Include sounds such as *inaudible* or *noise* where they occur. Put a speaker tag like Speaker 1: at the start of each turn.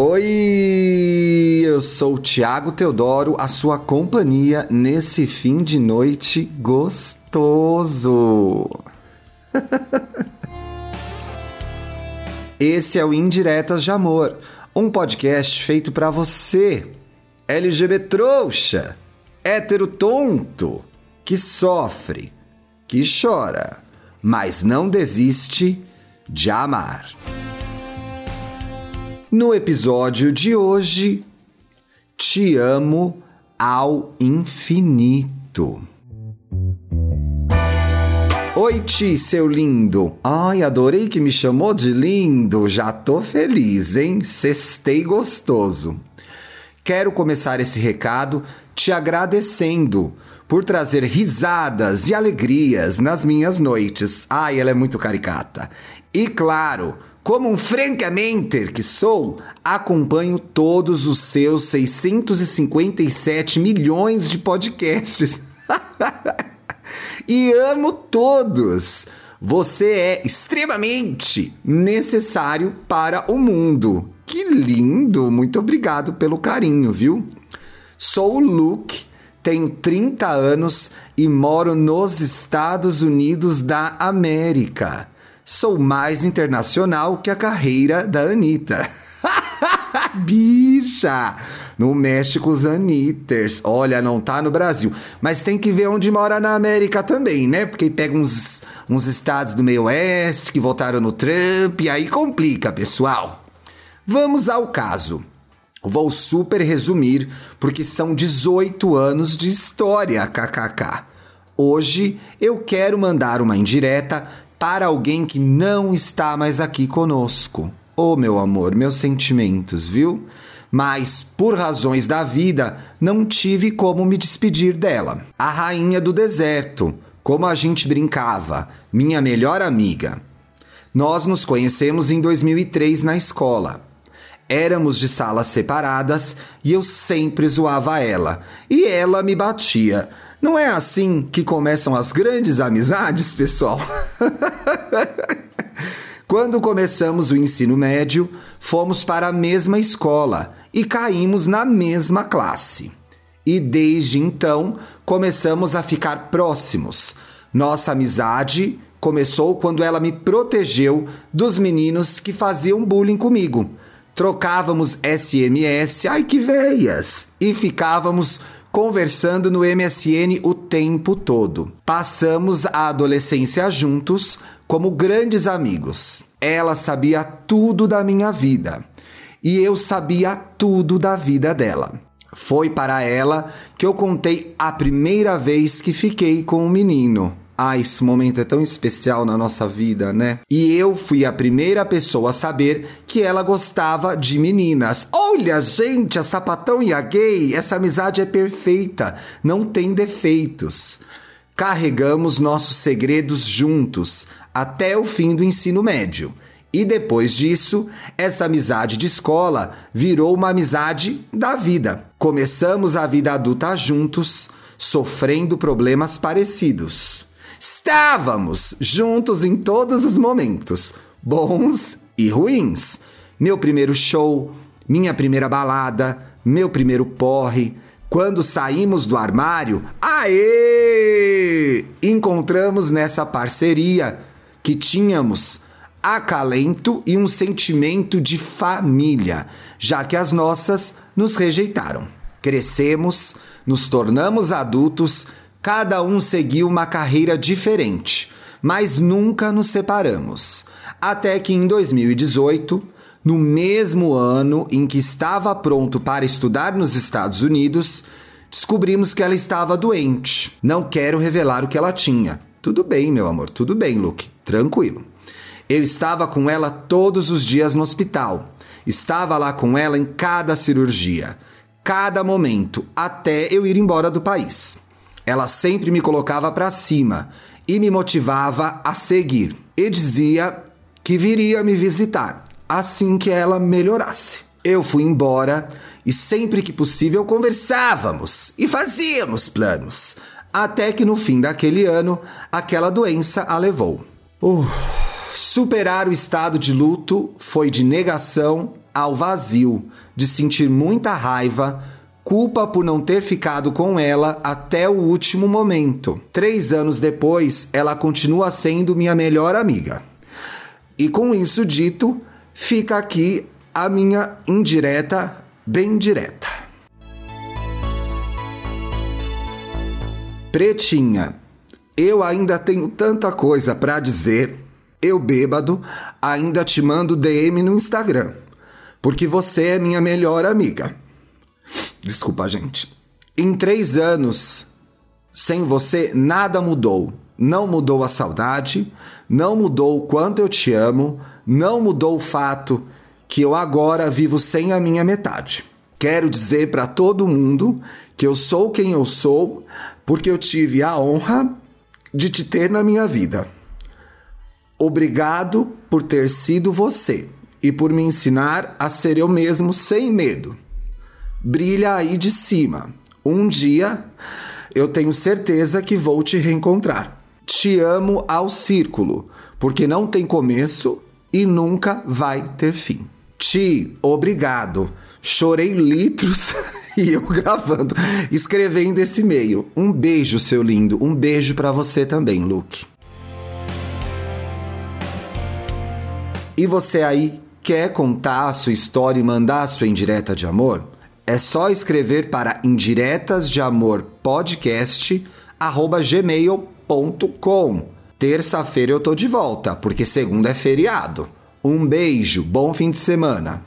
Speaker 1: Oi, eu sou o Thiago Teodoro, a sua companhia nesse fim de noite gostoso. *laughs* Esse é o Indiretas de Amor, um podcast feito para você, LGBT trouxa, hétero tonto, que sofre, que chora, mas não desiste de amar. No episódio de hoje, te amo ao infinito. Oi, Ti, seu lindo. Ai, adorei que me chamou de lindo. Já tô feliz, hein? Sextei gostoso. Quero começar esse recado te agradecendo por trazer risadas e alegrias nas minhas noites. Ai, ela é muito caricata. E claro, como um francamente que sou, acompanho todos os seus 657 milhões de podcasts. *laughs* e amo todos. Você é extremamente necessário para o mundo. Que lindo! Muito obrigado pelo carinho, viu? Sou o Luke, tenho 30 anos e moro nos Estados Unidos da América. Sou mais internacional que a carreira da Anitta. *laughs* Bicha! No México, os Anitters. Olha, não tá no Brasil. Mas tem que ver onde mora na América também, né? Porque pega uns, uns estados do meio oeste que votaram no Trump e aí complica, pessoal. Vamos ao caso. Vou super resumir, porque são 18 anos de história, kkk. Hoje eu quero mandar uma indireta para alguém que não está mais aqui conosco. Oh, meu amor, meus sentimentos, viu? Mas, por razões da vida, não tive como me despedir dela. A rainha do deserto, como a gente brincava, minha melhor amiga. Nós nos conhecemos em 2003 na escola. Éramos de salas separadas e eu sempre zoava ela, e ela me batia. Não é assim que começam as grandes amizades, pessoal? *laughs* Quando começamos o ensino médio, fomos para a mesma escola e caímos na mesma classe. E desde então começamos a ficar próximos. Nossa amizade começou quando ela me protegeu dos meninos que faziam bullying comigo. Trocávamos SMS, ai que veias, e ficávamos conversando no MSN o tempo todo. Passamos a adolescência juntos como grandes amigos. Ela sabia tudo da minha vida e eu sabia tudo da vida dela. Foi para ela que eu contei a primeira vez que fiquei com o um menino. Ah, esse momento é tão especial na nossa vida, né? E eu fui a primeira pessoa a saber que ela gostava de meninas. Olha, gente, a sapatão e a gay, essa amizade é perfeita, não tem defeitos. Carregamos nossos segredos juntos até o fim do ensino médio. E depois disso, essa amizade de escola virou uma amizade da vida. Começamos a vida adulta juntos, sofrendo problemas parecidos. Estávamos juntos em todos os momentos, bons e ruins. Meu primeiro show, minha primeira balada, meu primeiro porre. Quando saímos do armário, aê! Encontramos nessa parceria que tínhamos acalento e um sentimento de família, já que as nossas nos rejeitaram. Crescemos, nos tornamos adultos Cada um seguiu uma carreira diferente, mas nunca nos separamos. Até que em 2018, no mesmo ano em que estava pronto para estudar nos Estados Unidos, descobrimos que ela estava doente. Não quero revelar o que ela tinha. Tudo bem, meu amor, tudo bem, Luke, tranquilo. Eu estava com ela todos os dias no hospital. Estava lá com ela em cada cirurgia, cada momento, até eu ir embora do país. Ela sempre me colocava para cima e me motivava a seguir. E dizia que viria me visitar assim que ela melhorasse. Eu fui embora e sempre que possível conversávamos e fazíamos planos. Até que no fim daquele ano, aquela doença a levou. Uh, superar o estado de luto foi de negação ao vazio, de sentir muita raiva, culpa por não ter ficado com ela até o último momento. Três anos depois, ela continua sendo minha melhor amiga. E com isso dito, fica aqui a minha indireta, bem direta. Pretinha, eu ainda tenho tanta coisa para dizer. Eu bêbado, ainda te mando DM no Instagram, porque você é minha melhor amiga. Desculpa, gente. Em três anos, sem você, nada mudou. Não mudou a saudade, não mudou o quanto eu te amo, não mudou o fato que eu agora vivo sem a minha metade. Quero dizer para todo mundo que eu sou quem eu sou porque eu tive a honra de te ter na minha vida. Obrigado por ter sido você e por me ensinar a ser eu mesmo sem medo. Brilha aí de cima. Um dia eu tenho certeza que vou te reencontrar. Te amo ao círculo, porque não tem começo e nunca vai ter fim. Ti, obrigado. Chorei litros *laughs* e eu gravando, escrevendo esse e-mail. Um beijo, seu lindo. Um beijo para você também, Luke. E você aí quer contar a sua história e mandar a sua indireta de amor? É só escrever para indiretas de amor podcast gmail.com. Terça-feira eu tô de volta, porque segunda é feriado. Um beijo, bom fim de semana.